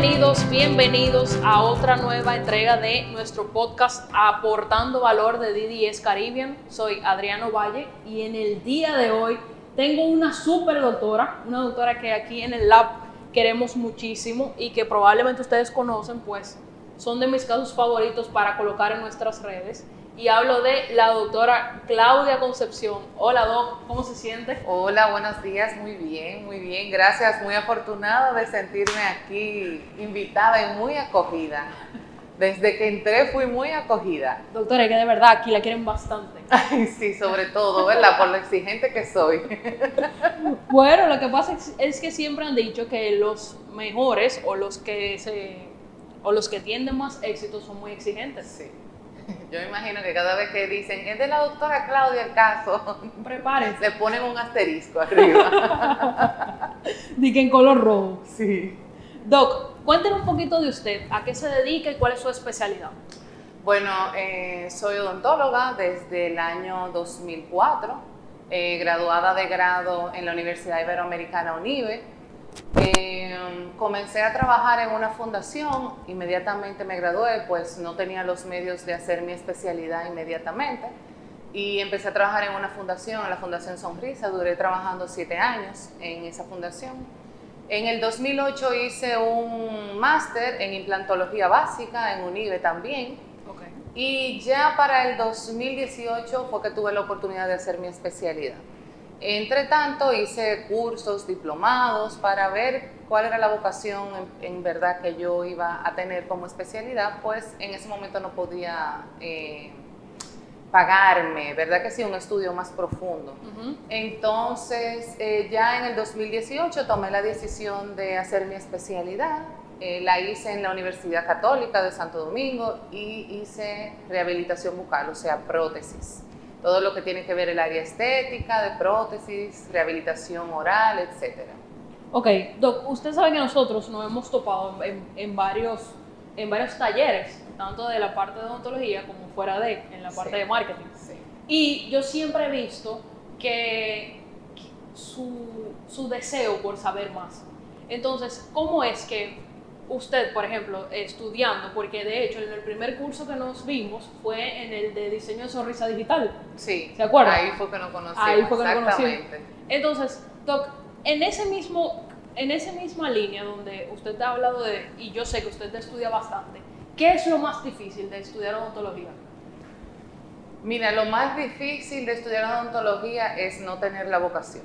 Bienvenidos, bienvenidos a otra nueva entrega de nuestro podcast Aportando Valor de DDS Caribbean. Soy Adriano Valle y en el día de hoy tengo una super doctora, una doctora que aquí en el lab queremos muchísimo y que probablemente ustedes conocen, pues son de mis casos favoritos para colocar en nuestras redes y hablo de la doctora Claudia Concepción. Hola, Doc, ¿cómo se siente? Hola, buenos días, muy bien, muy bien, gracias, muy afortunada de sentirme aquí invitada y muy acogida. Desde que entré fui muy acogida. Doctora, que de verdad aquí la quieren bastante. Ay, sí, sobre todo, ¿verdad? Por lo exigente que soy. Bueno, lo que pasa es que siempre han dicho que los mejores o los que se o los que tienden más éxito son muy exigentes. Sí. Yo imagino que cada vez que dicen, es de la doctora Claudia el caso, prepárense. Le ponen un asterisco arriba. Dice en color rojo. Sí. Doc, cuéntenos un poquito de usted, a qué se dedica y cuál es su especialidad. Bueno, eh, soy odontóloga desde el año 2004, eh, graduada de grado en la Universidad Iberoamericana UNIBE eh, comencé a trabajar en una fundación, inmediatamente me gradué, pues no tenía los medios de hacer mi especialidad inmediatamente. Y empecé a trabajar en una fundación, en la Fundación Sonrisa, duré trabajando siete años en esa fundación. En el 2008 hice un máster en implantología básica en UNIBE también. Y ya para el 2018 fue que tuve la oportunidad de hacer mi especialidad. Entre tanto, hice cursos, diplomados para ver cuál era la vocación en, verdad que yo iba a tener como especialidad, pues en ese momento no podía eh, pagarme, ¿verdad que sí? Un estudio más profundo. Entonces, eh, ya en el 2018 tomé la decisión de hacer mi especialidad. Eh, la hice en la Universidad Católica de Santo Domingo y hice rehabilitación bucal, o sea, prótesis todo lo que tiene que ver el área estética, de prótesis, rehabilitación oral, etc. Ok, Doc, usted sabe que nosotros nos hemos topado en, varios, en varios talleres, tanto de la parte de odontología como fuera de, en la parte de marketing. Sí. Y yo siempre he visto que su, su deseo por saber más. Entonces, ¿cómo es que usted, por ejemplo, estudiando, porque de hecho en el primer curso que nos vimos fue en el de diseño de sonrisa digital. Sí. ¿Se acuerda? Ahí fue que nos conocimos. Ahí fue que nos conocimos. Entonces, Doc, en ese mismo, en esa misma línea donde usted ha hablado de, y yo sé que usted estudia bastante, ¿qué es lo más difícil de estudiar odontología? Mira, lo más difícil de estudiar odontología es no tener la vocación.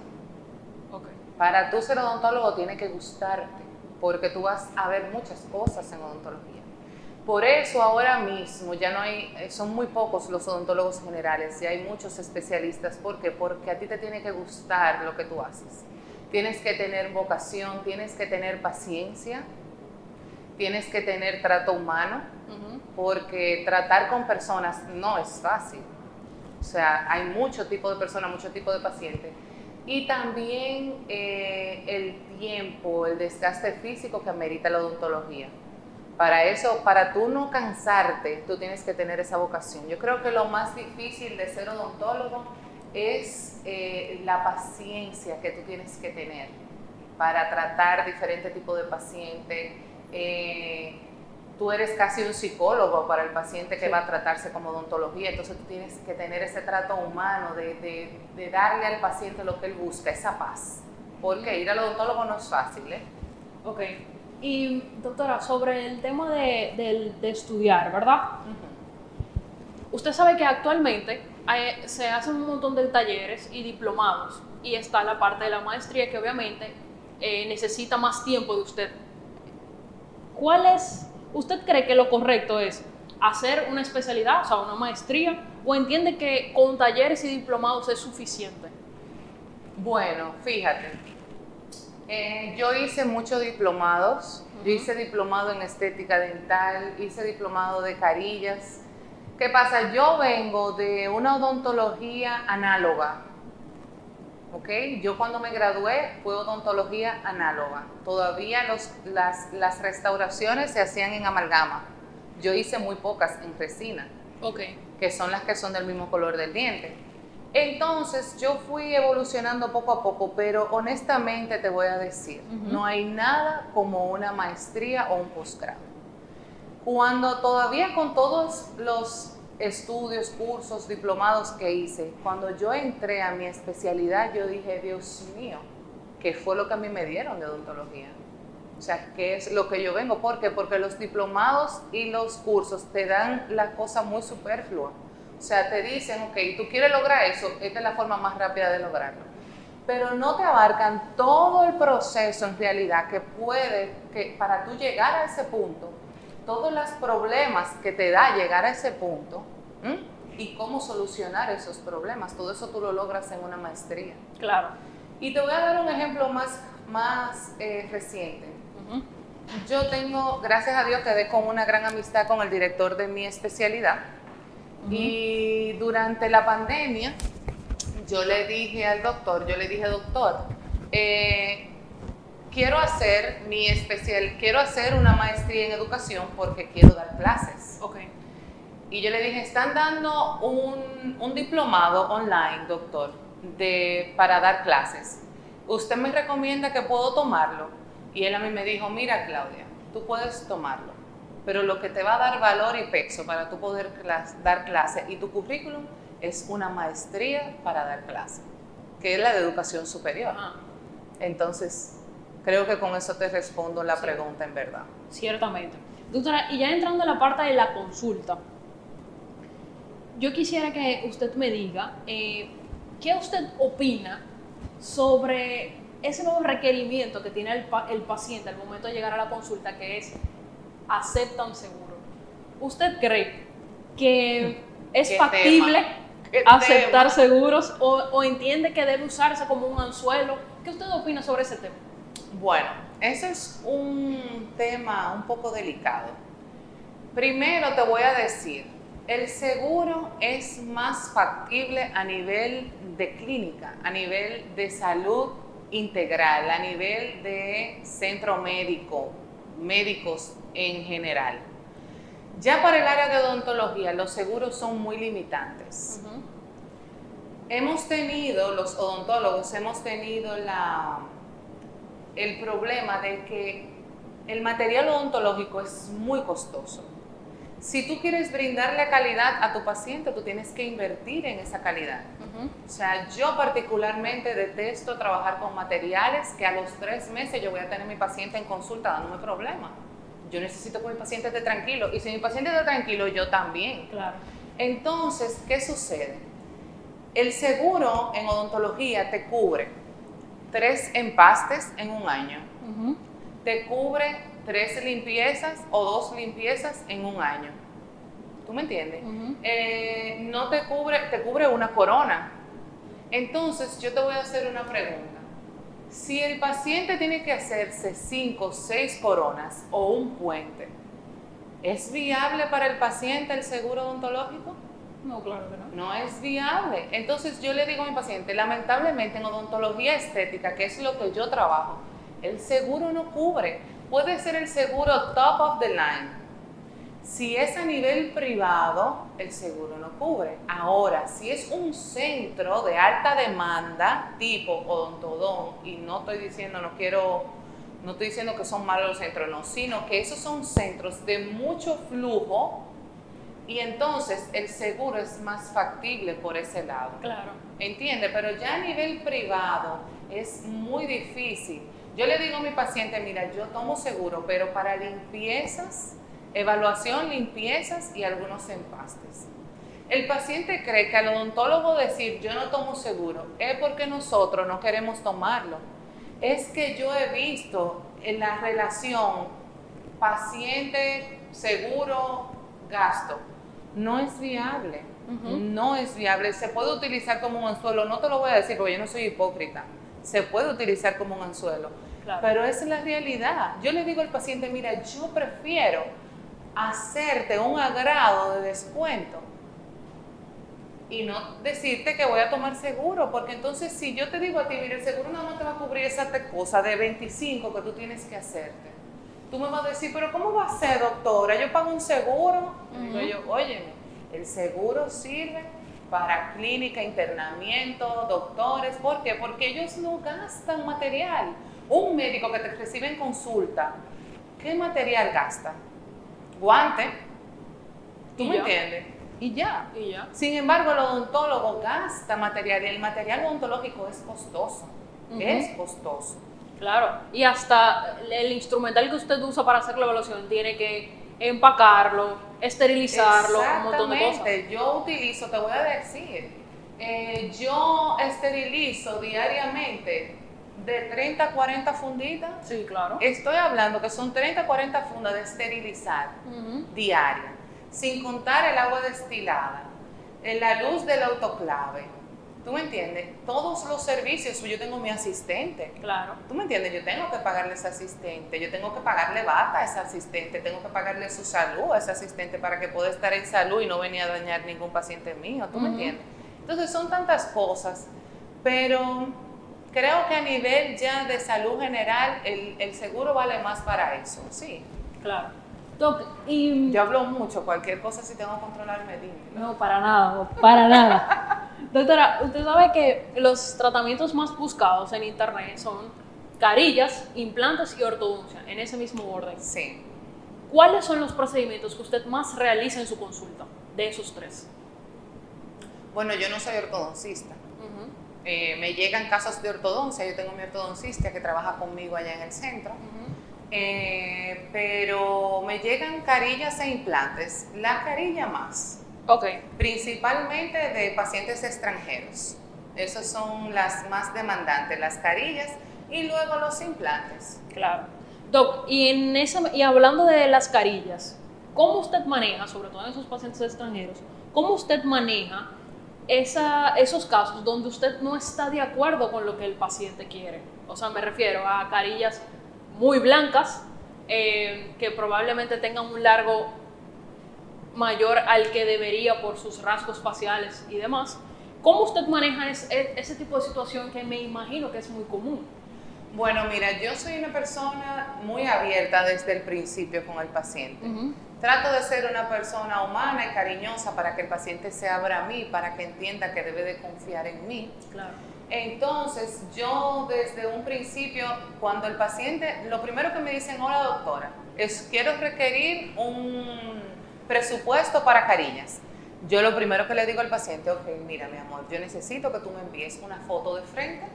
Okay. Para tú ser odontólogo tiene que gustarte porque tú vas a ver muchas cosas en odontología. Por eso ahora mismo ya no hay, eh, son muy pocos los odontólogos generales y hay muchos especialistas. ¿Por qué? Porque a ti te tiene que gustar lo que tú haces. Tienes que tener vocación, tienes que tener paciencia, tienes que tener trato humano, porque tratar con personas no es fácil. O sea, hay mucho tipo de personas, mucho tipo de pacientes y también eh, el tiempo, el desgaste físico que amerita la odontología. Para eso, para tú no cansarte, tú tienes que tener esa vocación. Yo creo que lo más difícil de ser odontólogo es eh, la paciencia que tú tienes que tener para tratar diferentes tipos de pacientes. Eh, tú eres casi un psicólogo para el paciente que va a tratarse como odontología, entonces tú tienes que tener ese trato humano de, de, darle al paciente lo que él busca, esa paz. Porque ir al odontólogo no es fácil, ¿eh? Ok. Y doctora, sobre el tema de, de estudiar, ¿verdad? Usted sabe que actualmente se hacen un montón de talleres y diplomados y está la parte de la maestría que obviamente eh, necesita más tiempo de usted. ¿Cuál es ¿Usted cree que lo correcto es hacer una especialidad, o sea, una maestría, o entiende que con talleres y diplomados es suficiente? Bueno, fíjate, eh, yo hice muchos diplomados, yo hice diplomado en estética dental, hice diplomado de carillas. ¿Qué pasa? Yo vengo de una odontología análoga, yo cuando me gradué fue odontología análoga. Todavía las, restauraciones se hacían en amalgama. Yo hice muy pocas en resina, que son las que son del mismo color del diente. Entonces yo fui evolucionando poco a poco, pero honestamente te voy a decir, no hay nada como una maestría o un posgrado. Cuando todavía con todos los estudios, cursos, diplomados que hice, cuando yo entré a mi especialidad, yo dije, Dios mío, ¿qué fue lo que a mí me dieron de odontología? O sea, ¿qué es lo que yo vengo? ¿Por qué? Porque los diplomados y los cursos te dan la cosa muy superflua o sea, te dicen, ok, tú quieres lograr eso, esta es la forma más rápida de lograrlo. Pero no te abarcan todo el proceso en realidad que puede, que para tú llegar a ese punto, todos los problemas que te da llegar a ese punto y cómo solucionar esos problemas, todo eso tú lo logras en una maestría. Claro. Y te voy a dar un ejemplo más, más eh, reciente. Yo tengo, gracias a Dios, quedé con una gran amistad con el director de mi especialidad y durante la pandemia, yo le dije al doctor, yo le dije, doctor, eh, quiero hacer mi especial, quiero hacer una maestría en educación porque quiero dar clases. Okay. Y yo le dije, están dando un, un diplomado online, doctor, de, para dar clases. ¿Usted me recomienda que puedo tomarlo? Y él a mí me dijo, mira Claudia, tú puedes tomarlo pero lo que te va a dar valor y peso para tú poder dar clase y tu currículum es una maestría para dar clase, que es la de educación superior. Entonces, creo que con eso te respondo la pregunta en verdad. Ciertamente. Doctora, y ya entrando en la parte de la consulta, yo quisiera que usted me diga eh, qué usted opina sobre ese nuevo requerimiento que tiene el, el paciente al momento de llegar a la consulta, que es acepta un seguro. ¿Usted cree que es factible aceptar seguros o, entiende que debe usarse como un anzuelo? ¿Qué usted opina sobre ese tema? Bueno, ese es un tema un poco delicado. Primero te voy a decir, el seguro es más factible a nivel de clínica, a nivel de salud integral, a nivel de centro médico, médicos en general. Ya para el área de odontología, los seguros son muy limitantes. Hemos tenido, los odontólogos, hemos tenido la, el problema de que el material odontológico es muy costoso. Si tú quieres brindarle calidad a tu paciente, tú tienes que invertir en esa calidad. O sea, yo particularmente detesto trabajar con materiales que a los tres meses yo voy a tener mi paciente en consulta dándome problemas. Yo necesito que mi paciente esté tranquilo y si mi paciente está tranquilo, yo también. Claro. Entonces, ¿qué sucede? El seguro en odontología te cubre tres empastes en un año. Te cubre tres limpiezas o dos limpiezas en un año. ¿Tú me entiendes? Eh, no te cubre, te cubre una corona. Entonces, yo te voy a hacer una pregunta. Si el paciente tiene que hacerse cinco o seis coronas o un puente, ¿es viable para el paciente el seguro odontológico? No, claro que no. No es viable. Entonces yo le digo a mi paciente, lamentablemente en odontología estética, que es lo que yo trabajo, el seguro no cubre. Puede ser el seguro top of the line, si es a nivel privado, el seguro no cubre. Ahora, si es un centro de alta demanda, tipo odontodón, y no estoy diciendo, no quiero, no estoy diciendo que son malos los centros, no, sino que esos son centros de mucho flujo y entonces el seguro es más factible por ese lado. Claro. ¿Entiende? Pero ya a nivel privado es muy difícil. Yo le digo a mi paciente, mira, yo tomo seguro, pero para limpiezas evaluación, limpiezas y algunos empastes. El paciente cree que al odontólogo decir yo no tomo seguro es porque nosotros no queremos tomarlo. Es que yo he visto en la relación paciente, seguro, gasto. No es viable. No es viable. Se puede utilizar como un anzuelo. No te lo voy a decir porque yo no soy hipócrita. Se puede utilizar como un anzuelo. Pero esa es la realidad. Yo le digo al paciente, mira, yo prefiero hacerte un agrado de descuento y no decirte que voy a tomar seguro, porque entonces si yo te digo a ti, mira, el seguro nada más te va a cubrir esa cosa de 25 que tú tienes que hacerte. Tú me vas a decir, pero ¿cómo va a ser, doctora? Yo pago un seguro. Digo yo, óyeme, el seguro sirve para clínica, internamiento, doctores. ¿Por qué? Porque ellos no gastan material. Un médico que te recibe en consulta, ¿qué material gasta? Guante. ¿Tú Y me ya. entiendes? Y ya. Y ya. Sin embargo, el odontólogo gasta material y el material odontológico es costoso. Es costoso. Claro. Y hasta el instrumental que usted usa para hacer la evaluación tiene que empacarlo, esterilizarlo, un montón de cosas. Yo utilizo, te voy a decir, eh, yo esterilizo diariamente de 30 a 40 funditas. Sí, claro. Estoy hablando que son 30 a 40 fundas de esterilizar diaria, sin contar el agua destilada, la luz del autoclave. ¿Tú me entiendes? Todos los servicios, yo tengo mi asistente. Claro. ¿Tú me entiendes? Yo tengo que pagarle a ese asistente, yo tengo que pagarle bata a ese asistente, tengo que pagarle su salud a ese asistente para que pueda estar en salud y no venir a dañar ningún paciente mío. ¿Tú me entiendes? Entonces son tantas cosas, pero creo que a nivel ya de salud general, el, el seguro vale más para eso, sí. Claro. Doc, y... Yo hablo mucho, cualquier cosa si tengo que controlarme, dime. No, para nada, para nada. Doctora, usted sabe que los tratamientos más buscados en internet son carillas, implantes y ortodoncia, en ese mismo orden. Sí. ¿Cuáles son los procedimientos que usted más realiza en su consulta de esos tres? Bueno, yo no soy ortodoncista. Eh, me llegan casos de ortodoncia, yo tengo mi ortodoncista que trabaja conmigo allá en el centro. Eh, pero me llegan carillas e implantes, la carilla más, Ok, principalmente de pacientes extranjeros. Esas son las más demandantes, las carillas y luego los implantes. claro. Doc, y, en esa, y hablando de las carillas, ¿cómo usted maneja, sobre todo en esos pacientes extranjeros, cómo usted maneja esa, esos casos donde usted no está de acuerdo con lo que el paciente quiere? O sea, me refiero a carillas muy blancas, eh, que probablemente tengan un largo mayor al que debería por sus rasgos faciales y demás. ¿Cómo usted maneja es- e- ese tipo de situación que me imagino que es muy común? Bueno, mira, yo soy una persona muy abierta desde el principio con el paciente. Trato de ser una persona humana y cariñosa para que el paciente se abra a mí, para que entienda que debe de confiar en mí. Claro. Entonces, yo desde un principio, cuando el paciente, lo primero que me dicen, hola doctora, es quiero requerir un presupuesto para carillas. Yo lo primero que le digo al paciente, ok, mira mi amor, yo necesito que tú me envíes una foto de frente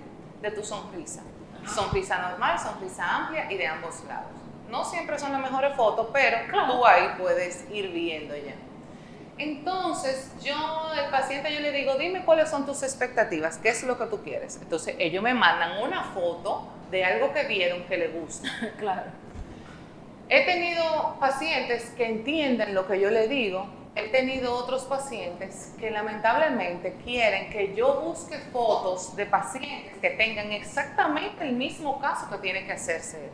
de tu sonrisa. Sonrisa normal, sonrisa amplia y de ambos lados. No siempre son las mejores fotos, pero Claro. tú ahí puedes ir viendo ya. Entonces, yo, el paciente, yo le digo, dime cuáles son tus expectativas, qué es lo que tú quieres. Entonces, ellos me mandan una foto de algo que vieron que le gusta. Claro. He tenido pacientes que entienden lo que yo le digo. He tenido otros pacientes que lamentablemente quieren que yo busque fotos de pacientes que tengan exactamente el mismo caso que tiene que hacerse. él.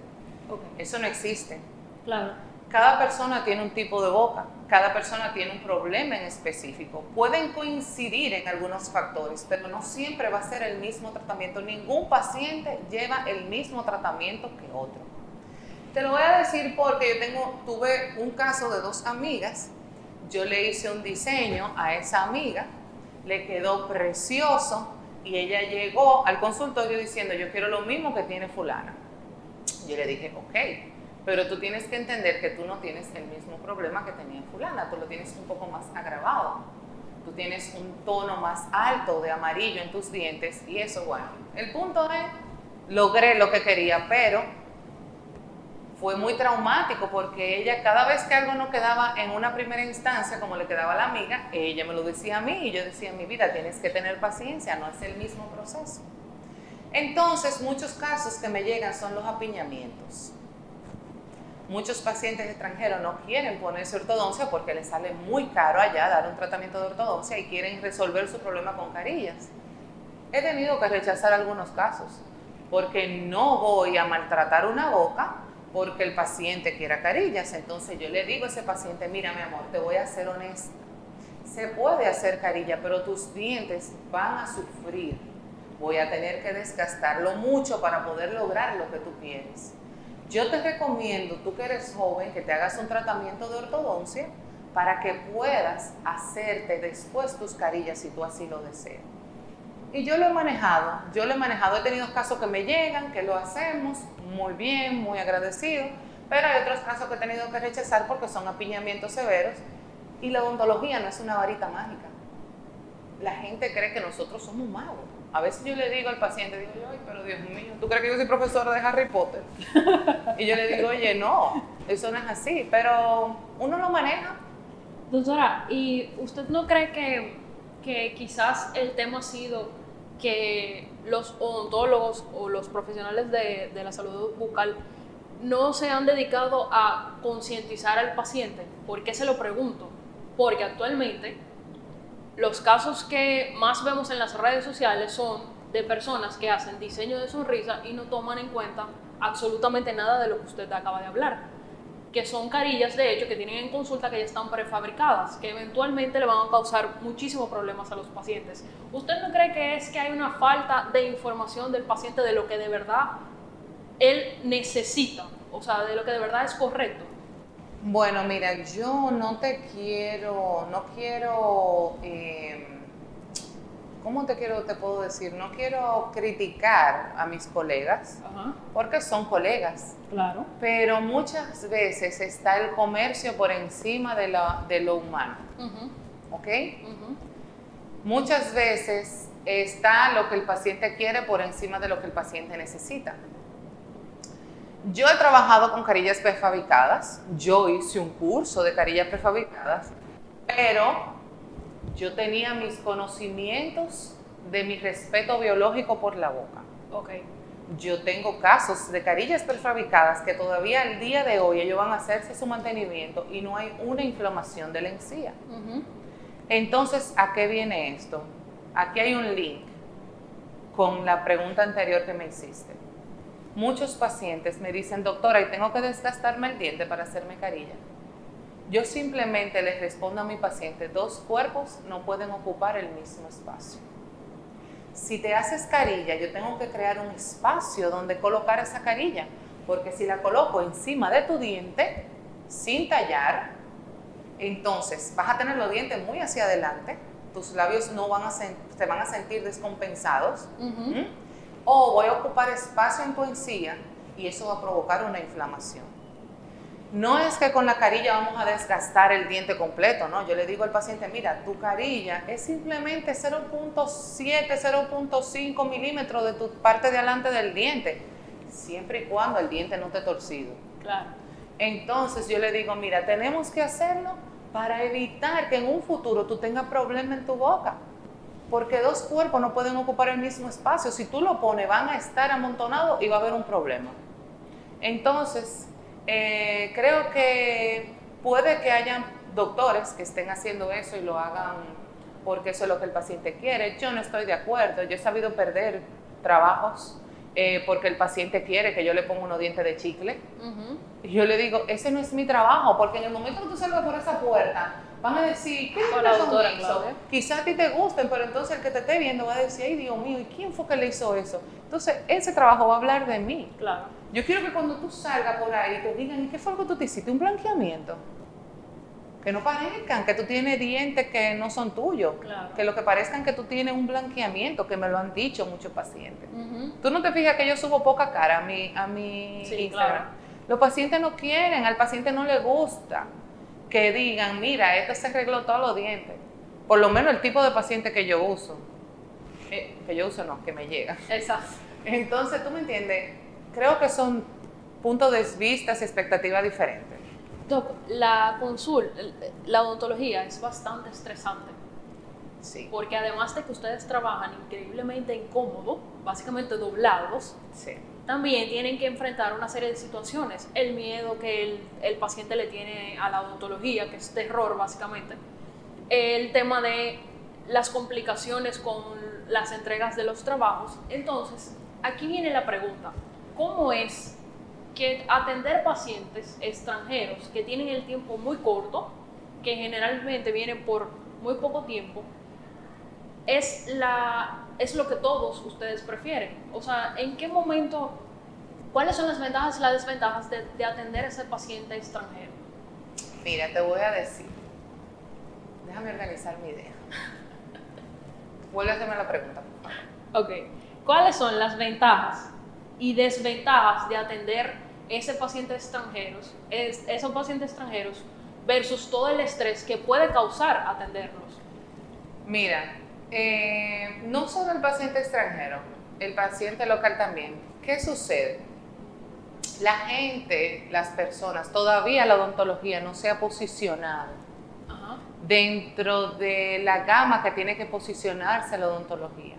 Ok. Eso no existe. Claro. Cada persona tiene un tipo de boca, cada persona tiene un problema en específico. Pueden coincidir en algunos factores, pero no siempre va a ser el mismo tratamiento. Ningún paciente lleva el mismo tratamiento que otro. Te lo voy a decir porque yo tengo, tuve un caso de dos amigas. Yo le hice un diseño a esa amiga, le quedó precioso y ella llegó al consultorio diciendo, yo quiero lo mismo que tiene fulana. Yo le dije, ok, pero tú tienes que entender que tú no tienes el mismo problema que tenía fulana, tú lo tienes un poco más agravado. Tú tienes un tono más alto de amarillo en tus dientes y eso, bueno. El punto es, logré lo que quería, pero fue muy traumático porque ella cada vez que algo no quedaba en una primera instancia como le quedaba a la amiga, ella me lo decía a mí y yo decía, mi vida, tienes que tener paciencia, no es el mismo proceso. Entonces, muchos casos que me llegan son los apiñamientos. Muchos pacientes extranjeros no quieren ponerse ortodoncia porque les sale muy caro allá dar un tratamiento de ortodoncia y quieren resolver su problema con carillas. He tenido que rechazar algunos casos porque no voy a maltratar una boca porque el paciente quiera carillas. Entonces yo le digo a ese paciente, mira mi amor, te voy a ser honesta. Se puede hacer carilla, pero tus dientes van a sufrir. Voy a tener que desgastarlo mucho para poder lograr lo que tú quieres. Yo te recomiendo, tú que eres joven, que te hagas un tratamiento de ortodoncia para que puedas hacerte después tus carillas si tú así lo deseas. Y yo lo he manejado, yo lo he manejado, he tenido casos que me llegan, que lo hacemos muy bien, muy agradecido, pero hay otros casos que he tenido que rechazar porque son apiñamientos severos y la odontología no es una varita mágica. La gente cree que nosotros somos magos. A veces yo le digo al paciente, digo ay, pero Dios mío, ¿tú crees que yo soy profesora de Harry Potter? y yo le digo, oye, no, eso no es así, pero uno lo maneja. Doctora, ¿y usted no cree que, que quizás el tema ha sido que los odontólogos o los profesionales de, de la salud bucal no se han dedicado a concientizar al paciente? ¿Por qué se lo pregunto? Porque actualmente los casos que más vemos en las redes sociales son de personas que hacen diseño de sonrisa y no toman en cuenta absolutamente nada de lo que usted acaba de hablar que son carillas de hecho que tienen en consulta que ya están prefabricadas, que eventualmente le van a causar muchísimos problemas a los pacientes. ¿Usted no cree que es que hay una falta de información del paciente de lo que de verdad él necesita, o sea, de lo que de verdad es correcto? Bueno, mira, yo no te quiero, no quiero, eh, ¿cómo te quiero, te puedo decir? No quiero criticar a mis colegas, porque son colegas. Claro. Pero muchas veces está el comercio por encima de, de lo humano. ¿Ok? Muchas veces está lo que el paciente quiere por encima de lo que el paciente necesita. Yo he trabajado con carillas prefabricadas, yo hice un curso de carillas prefabricadas, pero yo tenía mis conocimientos de mi respeto biológico por la boca. Okay. Yo tengo casos de carillas prefabricadas que todavía al día de hoy ellos van a hacerse su mantenimiento y no hay una inflamación de la encía. Entonces, ¿a qué viene esto? Aquí hay un link con la pregunta anterior que me hiciste muchos pacientes me dicen, doctora, ¿y tengo que desgastarme el diente para hacerme carilla? Yo simplemente les respondo a mi paciente, dos cuerpos no pueden ocupar el mismo espacio. Si te haces carilla, yo tengo que crear un espacio donde colocar esa carilla, porque si la coloco encima de tu diente, sin tallar, entonces vas a tener los dientes muy hacia adelante, tus labios no van a se van a sentir descompensados o voy a ocupar espacio en tu encía y eso va a provocar una inflamación. No es que con la carilla vamos a desgastar el diente completo, ¿no? Yo le digo al paciente, mira, tu carilla es simplemente 0.7, 0.5 milímetros de tu parte de adelante del diente, siempre y cuando el diente no esté torcido. Claro. Entonces yo le digo, mira, tenemos que hacerlo para evitar que en un futuro tú tengas problemas en tu boca porque dos cuerpos no pueden ocupar el mismo espacio. Si tú lo pones, van a estar amontonados y va a haber un problema. Entonces, eh, creo que puede que hayan doctores que estén haciendo eso y lo hagan porque eso es lo que el paciente quiere. Yo no estoy de acuerdo. Yo he sabido perder trabajos eh, porque el paciente quiere que yo le ponga unos dientes de chicle. Y yo le digo, ese no es mi trabajo, porque en el momento que tú salgas por esa puerta, van a decir, ¿qué le hizo? Quizás a ti te gusten, pero entonces el que te esté viendo va a decir, ay Dios mío, ¿y quién fue que le hizo eso? Entonces, ese trabajo va a hablar de mí. Claro. Yo quiero que cuando tú salgas por ahí te digan, ¿y qué fue lo que tú te hiciste? Un blanqueamiento. Que no parezcan que tú tienes dientes que no son tuyos. Claro. Que lo que parezcan que tú tienes un blanqueamiento, que me lo han dicho muchos pacientes. Tú no te fijas que yo subo poca cara a mi, a mi Instagram. Los pacientes no quieren, al paciente no le gusta que digan, mira, este se arregló todos los dientes. Por lo menos el tipo de paciente que yo uso. Eh, que yo uso no, que me llega. Exacto. Entonces, tú me entiendes, creo que son puntos de vista y expectativas diferentes. Doc, la consulta, la odontología es bastante estresante. Sí. Porque además de que ustedes trabajan increíblemente incómodo, básicamente doblados, sí también tienen que enfrentar una serie de situaciones. El miedo que el, el, paciente le tiene a la odontología, que es terror básicamente. El tema de las complicaciones con las entregas de los trabajos. Entonces, aquí viene la pregunta, ¿cómo es que atender pacientes extranjeros que tienen el tiempo muy corto, que generalmente vienen por muy poco tiempo, es, la, es lo que todos ustedes prefieren. O sea, ¿en qué momento, cuáles son las ventajas y las desventajas de, atender a ese paciente extranjero? Mira, te voy a decir, Déjame organizar mi idea. Vuelve a hacerme la pregunta, por favor. Ok. ¿Cuáles son las ventajas y desventajas de atender ese paciente extranjeros, es- esos pacientes extranjeros versus todo el estrés que puede causar atenderlos? Mira, eh, no solo el paciente extranjero, el paciente local también. ¿Qué sucede? La gente, las personas, todavía la odontología no se ha posicionado Ajá. dentro de la gama que tiene que posicionarse la odontología.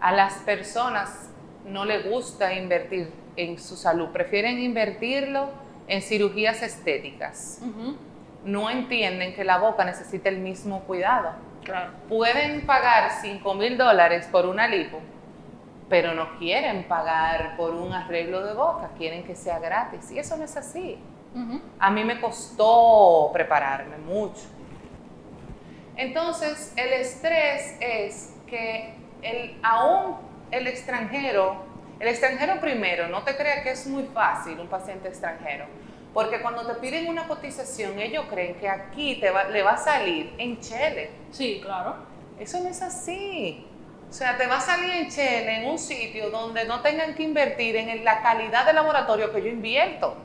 A las personas no les gusta invertir en su salud, prefieren invertirlo en cirugías estéticas. No entienden que la boca necesita el mismo cuidado. Claro. Pueden pagar 5 mil dólares por una lipo, pero no quieren pagar por un arreglo de boca, quieren que sea gratis. Y eso no es así. A mí me costó prepararme mucho. Entonces, el estrés es que el, aún el extranjero, el extranjero primero, no te creas que es muy fácil un paciente extranjero, porque cuando te piden una cotización, ellos creen que aquí te va- le va a salir en chele. Sí, claro. Eso no es así. O sea, te va a salir en chele, en un sitio donde no tengan que invertir en la calidad de laboratorio que yo invierto.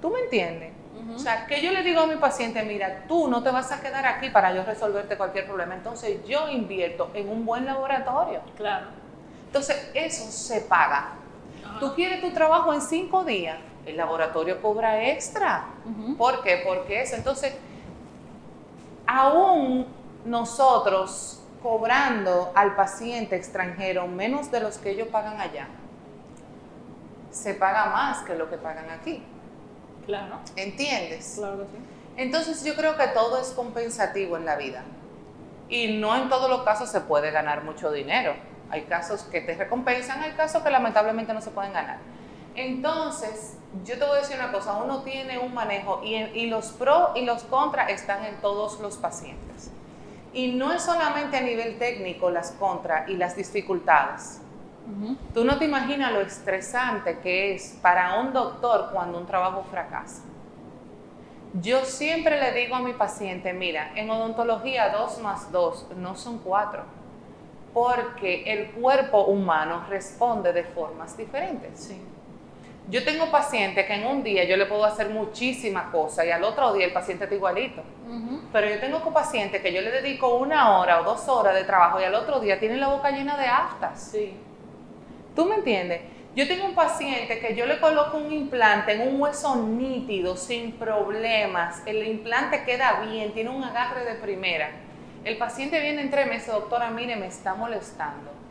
¿Tú me entiendes? O sea, que yo le digo a mi paciente, mira, tú no te vas a quedar aquí para yo resolverte cualquier problema. Entonces yo invierto en un buen laboratorio. Claro. Entonces eso se paga. Ajá. Tú quieres tu trabajo en cinco días, el laboratorio cobra extra. ¿Por qué? Porque eso. Entonces, aún nosotros cobrando al paciente extranjero menos de los que ellos pagan allá, se paga más que lo que pagan aquí. Claro. ¿Entiendes? Claro que sí. Entonces yo creo que todo es compensativo en la vida. Y no en todos los casos se puede ganar mucho dinero. Hay casos que te recompensan, hay casos que lamentablemente no se pueden ganar. Entonces, yo te voy a decir una cosa, uno tiene un manejo y, los pros y los contras están en todos los pacientes. Y no es solamente a nivel técnico las contras y las dificultades. Tú no te imaginas lo estresante que es para un doctor cuando un trabajo fracasa. Yo siempre le digo a mi paciente, mira, en odontología 2 más 2 no son 4, porque el cuerpo humano responde de formas diferentes. Sí. Yo tengo pacientes que en un día yo le puedo hacer muchísimas cosas y al otro día el paciente está igualito. Pero yo tengo pacientes que yo le dedico una hora o dos horas de trabajo y al otro día tienen la boca llena de aftas. Sí. ¿Tú me entiendes? Yo tengo un paciente que yo le coloco un implante en un hueso nítido, sin problemas. El implante queda bien, tiene un agarre de primera. El paciente viene en tres meses, doctora, mire, me está molestando.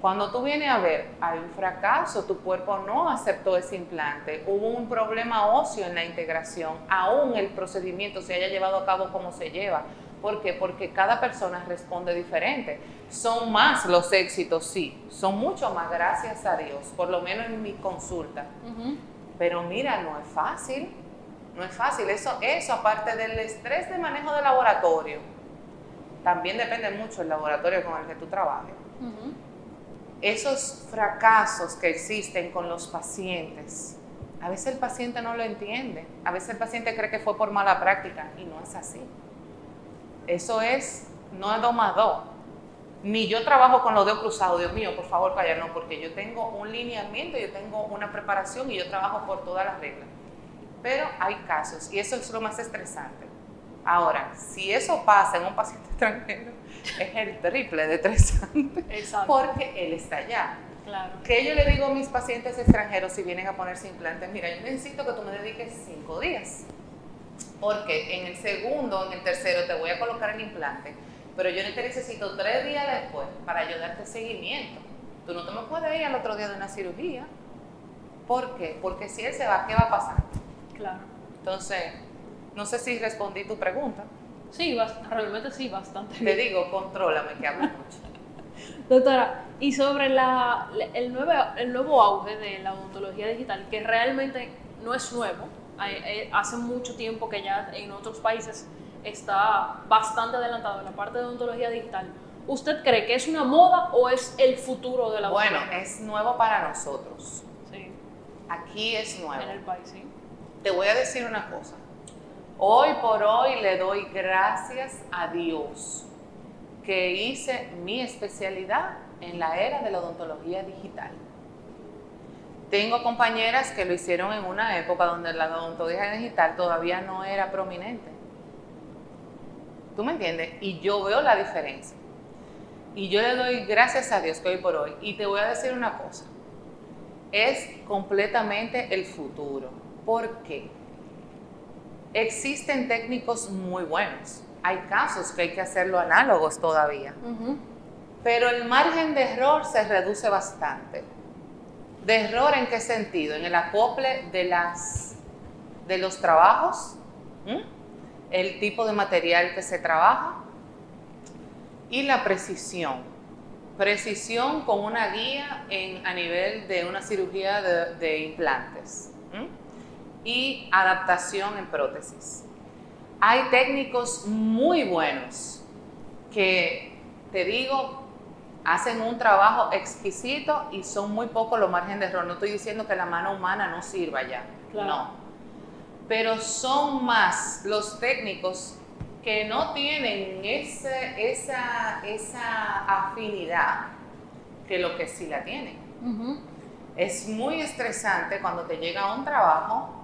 Cuando tú vienes a ver, hay un fracaso, tu cuerpo no aceptó ese implante, hubo un problema óseo en la integración, aún el procedimiento se haya llevado a cabo como se lleva. ¿Por qué? Porque cada persona responde diferente. Son más los éxitos, sí, son mucho más, gracias a Dios, por lo menos en mi consulta. Pero mira, no es fácil, no es fácil. Eso, eso aparte del estrés de manejo de laboratorio, también depende mucho el laboratorio con el que tú trabajes. Esos fracasos que existen con los pacientes, a veces el paciente no lo entiende, a veces el paciente cree que fue por mala práctica y no es así. Eso es, no es dos. Ni yo trabajo con los dedos cruzados, Dios mío, por favor, calla, no, porque yo tengo un lineamiento, yo tengo una preparación y yo trabajo por todas las reglas. Pero hay casos y eso es lo más estresante. Ahora, si eso pasa en un paciente extranjero, es el triple de estresante Exacto. porque él está allá. Claro. Que yo le digo a mis pacientes extranjeros si vienen a ponerse implantes, mira, yo necesito que tú me dediques cinco días. Porque en el segundo, en el tercero te voy a colocar el implante, pero yo te necesito tres días después para yo darte seguimiento. Tú no te me puedes ir al otro día de una cirugía. ¿Por qué? Porque si él se va, ¿qué va a pasar? Claro. Entonces, no sé si respondí tu pregunta. Sí, realmente sí, bastante. Te digo, contrólame, que hablo mucho. Doctora, y sobre la, el, nuevo, el nuevo auge de la odontología digital, que realmente no es nuevo, hay- hace mucho tiempo que ya en otros países está bastante adelantado en la parte de odontología digital. ¿Usted cree que es una moda o es el futuro de la Bueno, odontología? es nuevo para nosotros. Sí, Aquí es nuevo. en el país, sí. Te voy a decir una cosa. Hoy por hoy le doy gracias a Dios que hice mi especialidad en la era de la odontología digital. Tengo compañeras que lo hicieron en una época donde la odontología digital todavía no era prominente. ¿Tú me entiendes? Y yo veo la diferencia. Y yo le doy gracias a Dios que hoy por hoy. Y te voy a decir una cosa. Es completamente el futuro. ¿Por qué? Existen técnicos muy buenos. Hay casos que hay que hacerlo análogos todavía. Pero el margen de error se reduce bastante. ¿De error en qué sentido? En el acople de, las, de los trabajos, el tipo de material que se trabaja y la precisión. Precisión con una guía en, a nivel de una cirugía de, implantes y adaptación en prótesis. Hay técnicos muy buenos que, te digo, hacen un trabajo exquisito y son muy pocos los márgenes de error. No estoy diciendo que la mano humana no sirva ya, no. Pero son más los técnicos que no tienen ese, esa, esa afinidad que lo que sí la tienen. Es muy estresante cuando te llega un trabajo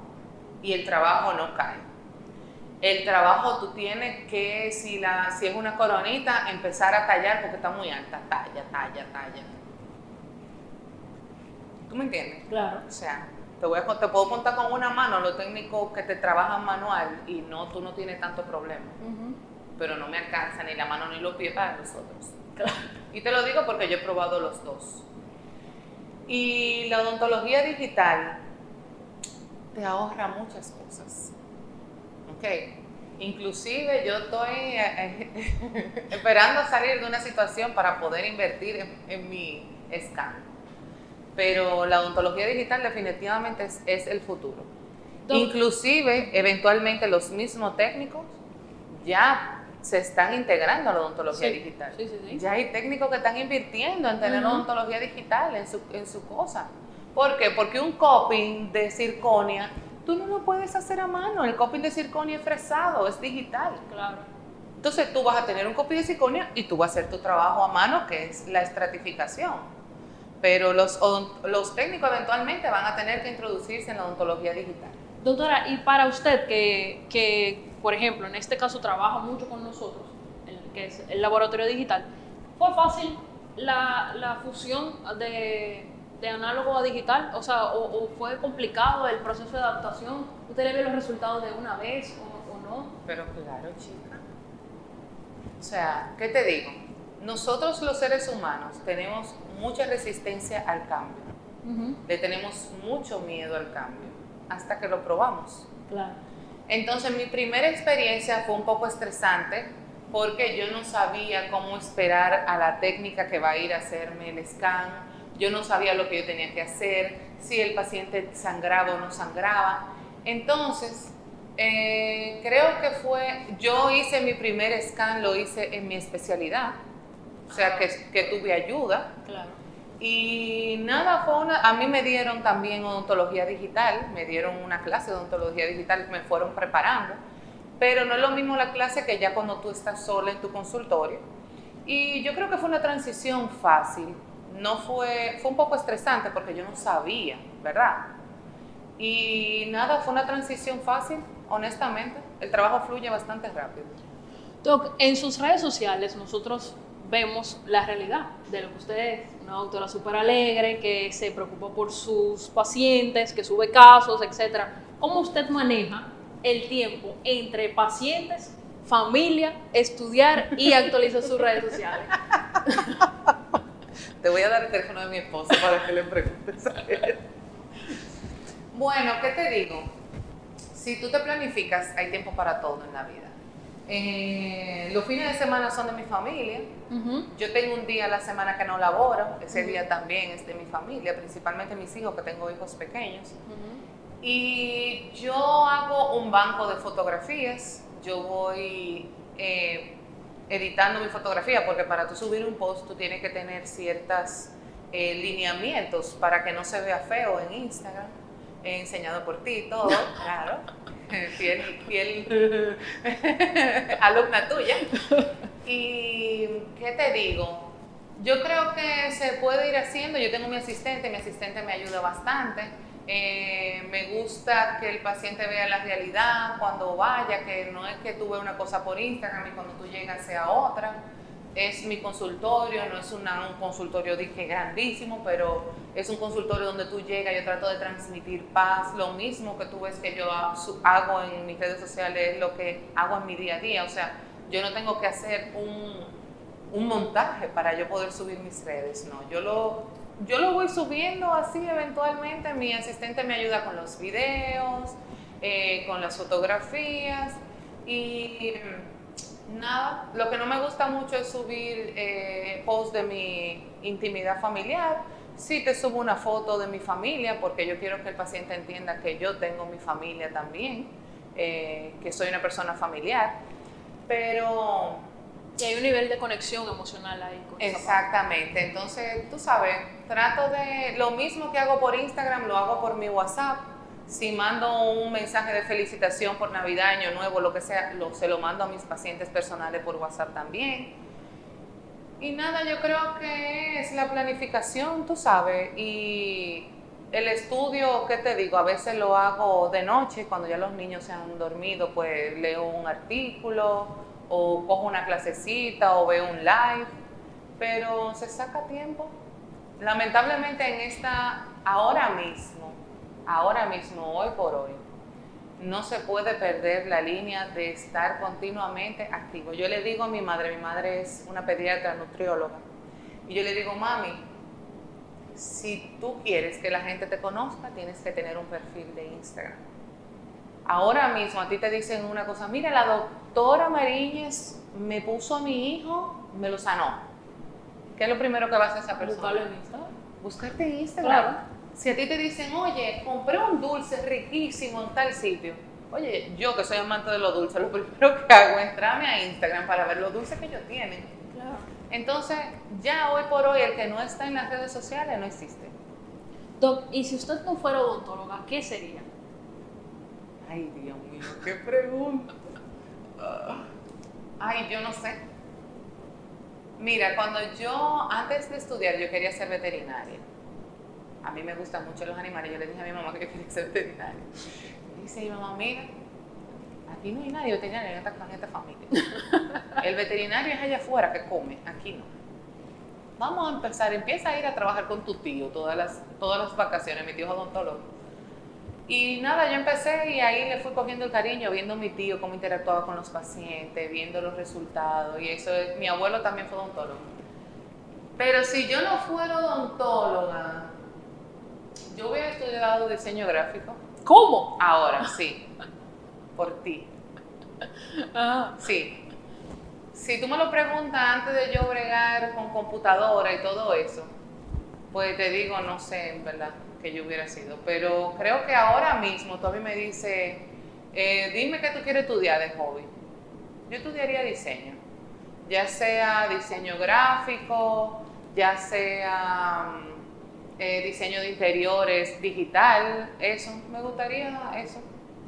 y el trabajo no cae. El trabajo tú tienes que, si, la, si es una coronita, empezar a tallar porque está muy alta. Talla, talla, talla. ¿Tú me entiendes? Claro. O sea, te, voy a, te puedo contar con una mano los técnicos que te trabajan manual y no, tú no tienes tanto problema. Pero no me alcanza ni la mano ni los pies para los otros. Claro. Y te lo digo porque yo he probado los dos. Y la odontología digital te ahorra muchas cosas. ¿Ok? Inclusive yo estoy eh, eh, esperando salir de una situación para poder invertir en, mi scan. Pero la odontología digital definitivamente es, el futuro. Inclusive, eventualmente los mismos técnicos ya se están integrando a la odontología digital. ya hay técnicos que están invirtiendo en tener odontología digital en su, en su cosa. ¿Por qué? Porque un coping de circonia, tú no lo puedes hacer a mano. El coping de circonia es fresado, es digital. Claro. Entonces tú vas a tener un coping de circonia y tú vas a hacer tu trabajo a mano, que es la estratificación. Pero los, los técnicos eventualmente van a tener que introducirse en la odontología digital. Doctora, y para usted que, que por ejemplo, en este caso trabaja mucho con nosotros, que es el laboratorio digital, ¿fue fácil la, la fusión de de análogo a digital? O sea, o, fue complicado el proceso de adaptación? ¿Usted le ve los resultados de una vez o, no? Pero claro, chica. O sea, ¿qué te digo? Nosotros los seres humanos tenemos mucha resistencia al cambio. Le tenemos mucho miedo al cambio hasta que lo probamos. Claro. Entonces mi primera experiencia fue un poco estresante porque yo no sabía cómo esperar a la técnica que va a ir a hacerme el scan, yo no sabía lo que yo tenía que hacer, si el paciente sangraba o no sangraba. Entonces, eh, creo que fue, yo hice mi primer scan, lo hice en mi especialidad, o sea, que, que tuve ayuda. Claro. Y nada, fue una, a mí me dieron también odontología digital, me dieron una clase de odontología digital, me fueron preparando, pero no es lo mismo la clase que ya cuando tú estás sola en tu consultorio. Y yo creo que fue una transición fácil, no fue, fue un poco estresante porque yo no sabía, ¿verdad? Y nada, fue una transición fácil, honestamente. El trabajo fluye bastante rápido. Doc, en sus redes sociales nosotros vemos la realidad de lo que usted es, una doctora súper alegre, que se preocupa por sus pacientes, que sube casos, etc. ¿Cómo usted maneja el tiempo entre pacientes, familia, estudiar y actualizar sus redes sociales? Te voy a dar el teléfono de mi esposo para que le preguntes a él. Bueno, ¿qué te digo? Si tú te planificas, hay tiempo para todo en la vida. Eh, los fines de semana son de mi familia. Yo tengo un día a la semana que no laboro. Ese día también es de mi familia, principalmente mis hijos, que tengo hijos pequeños. Y yo hago un banco de fotografías. Yo voy eh, editando mi fotografía, porque para tú subir un post tú tienes que tener ciertos eh, lineamientos para que no se vea feo en Instagram, enseñado por ti, todo, claro. fiel, fiel alumna tuya. Y, ¿qué te digo? Yo creo que se puede ir haciendo. Yo tengo mi asistente, mi asistente me ayuda bastante. Eh, me gusta que el paciente vea la realidad cuando vaya, que no es que tú veas una cosa por Instagram y cuando tú llegas sea otra. Es mi consultorio, no es un consultorio dije grandísimo, pero es un consultorio donde tú llegas, yo trato de transmitir paz, lo mismo que tú ves que yo hago en mis redes sociales, es lo que hago en mi día a día, o sea, yo no tengo que hacer un, un montaje para yo poder subir mis redes, no, yo lo, yo lo voy subiendo así eventualmente, mi asistente me ayuda con los videos, eh, con las fotografías y nada, lo que no me gusta mucho es subir eh, posts de mi intimidad familiar. Sí te subo una foto de mi familia porque yo quiero que el paciente entienda que yo tengo mi familia también, eh, que soy una persona familiar, pero y hay un nivel de conexión emocional ahí. Exactamente. Entonces, tú sabes, trato de, lo mismo que hago por Instagram, lo hago por mi WhatsApp. Si mando un mensaje de felicitación por Navidad, Año Nuevo, lo que sea, lo, se lo mando a mis pacientes personales por WhatsApp también. Y nada, yo creo que es la planificación, tú sabes, y el estudio, ¿qué te digo? A veces lo hago de noche, cuando ya los niños se han dormido, pues leo un artículo o cojo una clasecita o veo un live, pero se saca tiempo. Lamentablemente en esta, ahora mismo, ahora mismo, hoy por hoy, no se puede perder la línea de estar continuamente activo. Yo le digo a mi madre, mi madre es una pediatra nutrióloga, y yo le digo, mami, si tú quieres que la gente te conozca, tienes que tener un perfil de Instagram. Ahora mismo a ti te dicen una cosa, mira, la doctora Mariñez me puso a mi hijo, me lo sanó. ¿Qué es lo primero que va a hacer esa persona? Buscarlo en Instagram. Buscarte en Instagram. Si a ti te dicen, oye, compré un dulce riquísimo en tal sitio. Oye, yo que soy amante de los dulces, lo primero que hago es entrarme a Instagram para ver los dulces que ellos tienen. Claro. Entonces, ya hoy por hoy, el que no está en las redes sociales no existe. Doc, y si usted no fuera odontóloga, ¿qué sería? Ay, Dios mío, qué pregunta. Ay, yo no sé. Mira, cuando yo, antes de estudiar, yo quería ser veterinaria. A mí me gustan mucho los animales. Yo le dije a mi mamá que quería ser veterinaria. Y dice mi mamá, mira, aquí no hay nadie veterinario en esta, en esta familia. El veterinario es allá afuera que come, aquí no. Vamos a empezar, empieza a ir a trabajar con tu tío todas las, todas las vacaciones, mi tío es odontólogo y nada, yo empecé y ahí le fui cogiendo el cariño, viendo a mi tío cómo interactuaba con los pacientes, viendo los resultados. Y eso es, mi abuelo también fue odontólogo. Pero si yo no fuera odontóloga, yo hubiera estudiado diseño gráfico. ¿Cómo? Ahora, sí. Por ti. Ah. Sí. Si tú me lo preguntas antes de yo bregar con computadora y todo eso, pues te digo, no sé, en verdad que yo hubiera sido. Pero creo que ahora mismo tú a mí me dice, eh, dime qué tú quieres estudiar de hobby. Yo estudiaría diseño, ya sea diseño gráfico, ya sea mm, eh, diseño de interiores digital, eso, me gustaría eso.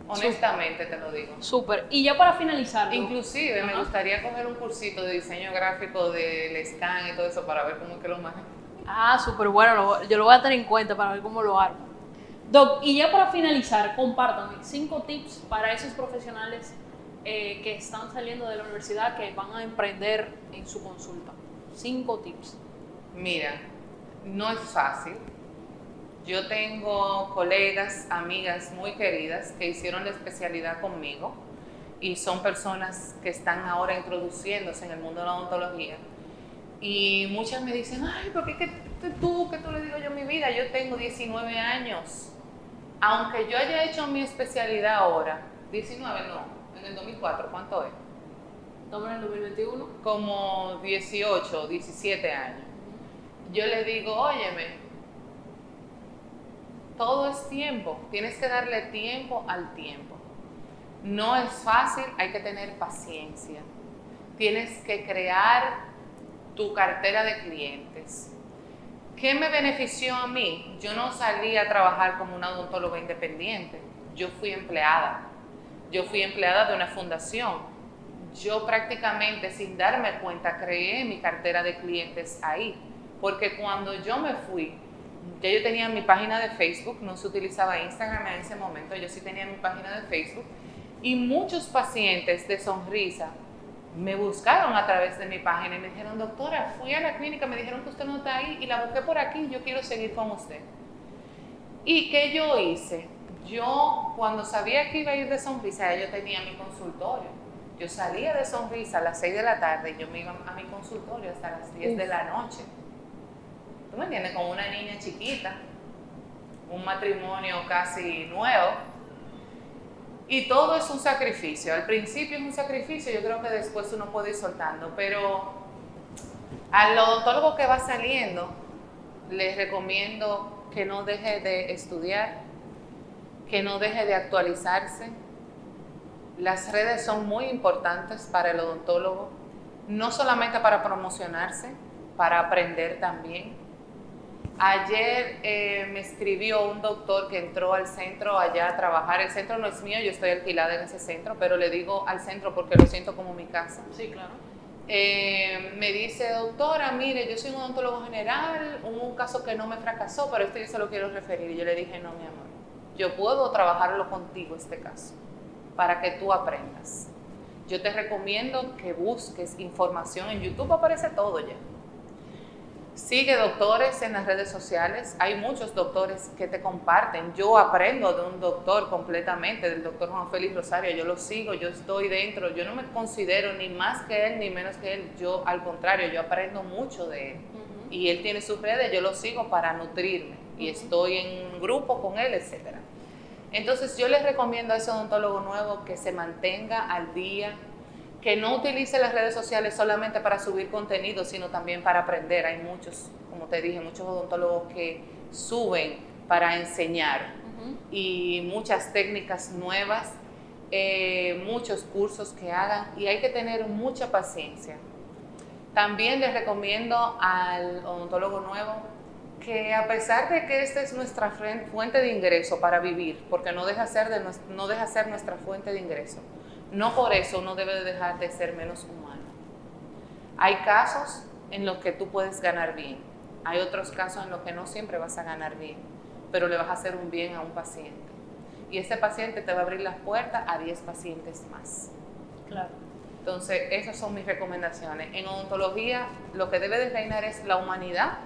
Honestamente te lo digo. Súper. Y ya para finalizar. Inclusive me gustaría coger un cursito de diseño gráfico del scan y todo eso para ver cómo es que lo manejo. Ah, súper bueno, yo lo voy a tener en cuenta para ver cómo lo hago. Doc, y ya para finalizar, compártame cinco tips para esos profesionales eh, que están saliendo de la universidad que van a emprender en su consulta. Cinco tips. Mira, no es fácil. Yo tengo colegas, amigas muy queridas que hicieron la especialidad conmigo y son personas que están ahora introduciéndose en el mundo de la odontología y muchas me dicen, ay, ¿por qué tú, qué tú le digo yo mi vida? Yo tengo 19 años. Aunque yo haya hecho mi especialidad ahora, 19 no, en el 2004, ¿cuánto es? ¿Estamos en el 2021? Como 18, 17 años. Yo les digo, óyeme, todo es tiempo, tienes que darle tiempo al tiempo. No es fácil, hay que tener paciencia. Tienes que crear tu cartera de clientes. ¿Qué me benefició a mí? Yo no salí a trabajar como una odontóloga independiente, yo fui empleada. yo fui empleada de una fundación. Yo prácticamente sin darme cuenta creé mi cartera de clientes ahí, porque cuando yo me fui, ya yo tenía mi página de Facebook, no se utilizaba Instagram en ese momento, yo sí tenía mi página de Facebook, y muchos pacientes de sonrisa me buscaron a través de mi página y me dijeron, doctora, fui a la clínica, me dijeron que usted no está ahí y la busqué por aquí, yo quiero seguir con usted. ¿Y qué yo hice? Yo, cuando sabía que iba a ir de sonrisa, yo tenía mi consultorio. Yo salía de sonrisa a las 6 de la tarde y yo me iba a mi consultorio hasta las 10 de la noche. ¿Tú me entiendes? Con una niña chiquita, un matrimonio casi nuevo y todo es un sacrificio. Al principio es un sacrificio, yo creo que después uno puede ir soltando, pero al odontólogo que va saliendo, les recomiendo que no deje de estudiar, que no deje de actualizarse. Las redes son muy importantes para el odontólogo, no solamente para promocionarse, para aprender también. Ayer eh, me escribió un doctor que entró al centro allá a trabajar. El centro no es mío, yo estoy alquilada en ese centro, pero le digo al centro porque lo siento como mi casa. Sí, claro. Eh, me dice, doctora, mire, yo soy un odontólogo general, un caso que no me fracasó, pero esto yo se lo quiero referir. Y yo le dije, no, mi amor, yo puedo trabajarlo contigo este caso, para que tú aprendas. Yo te recomiendo que busques información en YouTube, aparece todo ya Sigue doctores en las redes sociales. Hay muchos doctores que te comparten. Yo aprendo de un doctor completamente, del doctor Juan Félix Rosario. Yo lo sigo, yo estoy dentro. Yo no me considero ni más que él ni menos que él. Yo, al contrario, yo aprendo mucho de él. Y él tiene sus redes, yo lo sigo para nutrirme. Y estoy en grupo con él, etc. Entonces, yo les recomiendo a ese odontólogo nuevo que se mantenga al día que no utilice las redes sociales solamente para subir contenido, sino también para aprender. Hay muchos, como te dije, muchos odontólogos que suben para enseñar y muchas técnicas nuevas, eh, muchos cursos que hagan y hay que tener mucha paciencia. También les recomiendo al odontólogo nuevo que a pesar de que esta es nuestra fuente de ingreso para vivir, porque no deja, ser de, no deja ser nuestra fuente de ingreso, no por eso uno debe dejar de ser menos humano. Hay casos en los que tú puedes ganar bien, hay otros casos en los que no siempre vas a ganar bien, pero le vas a hacer un bien a un paciente. Y ese paciente te va a abrir las puertas a 10 pacientes más. Claro. Entonces, esas son mis recomendaciones. En odontología, lo que debe de reinar es la humanidad,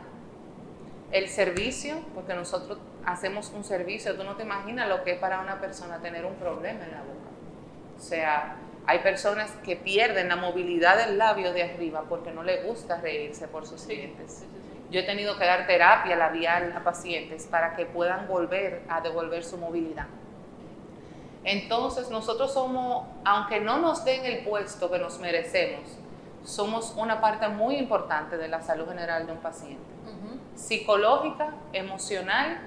el servicio, porque nosotros hacemos un servicio. Tú no te imaginas lo que es para una persona tener un problema en la boca. O sea, hay personas que pierden la movilidad del labio de arriba porque no les gusta reírse por sus dientes. Yo he tenido que dar terapia labial a pacientes para que puedan volver a devolver su movilidad. Entonces nosotros somos, aunque no nos den el puesto que nos merecemos, somos una parte muy importante de la salud general de un paciente. Psicológica, emocional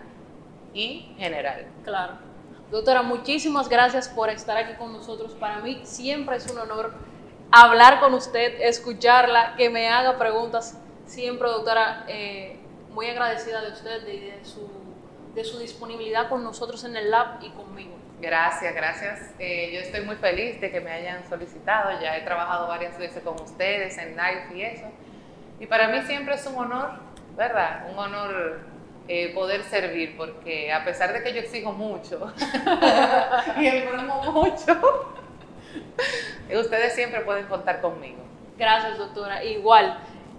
y general. Claro. Doctora, muchísimas gracias por estar aquí con nosotros. Para mí siempre es un honor hablar con usted, escucharla, que me haga preguntas. Siempre, doctora, eh, muy agradecida de usted y de su, disponibilidad con nosotros en el lab y conmigo. Gracias, gracias. Eh, yo estoy muy feliz de que me hayan solicitado. Ya he trabajado varias veces con ustedes en live y eso. Y para mí siempre es un honor, ¿verdad? Un honor eh, poder servir, porque a pesar de que yo exijo mucho y informo mucho, ustedes siempre pueden contar conmigo. Gracias, doctora. Igual,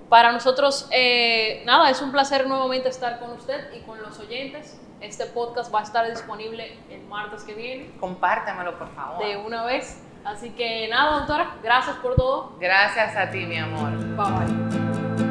para nosotros, eh, nada, es un placer nuevamente estar con usted y con los oyentes. Este podcast va a estar disponible el martes que viene. Compártemelo, por favor. De una vez. Así que nada, doctora, gracias por todo. Gracias a ti, mi amor. Bye bye.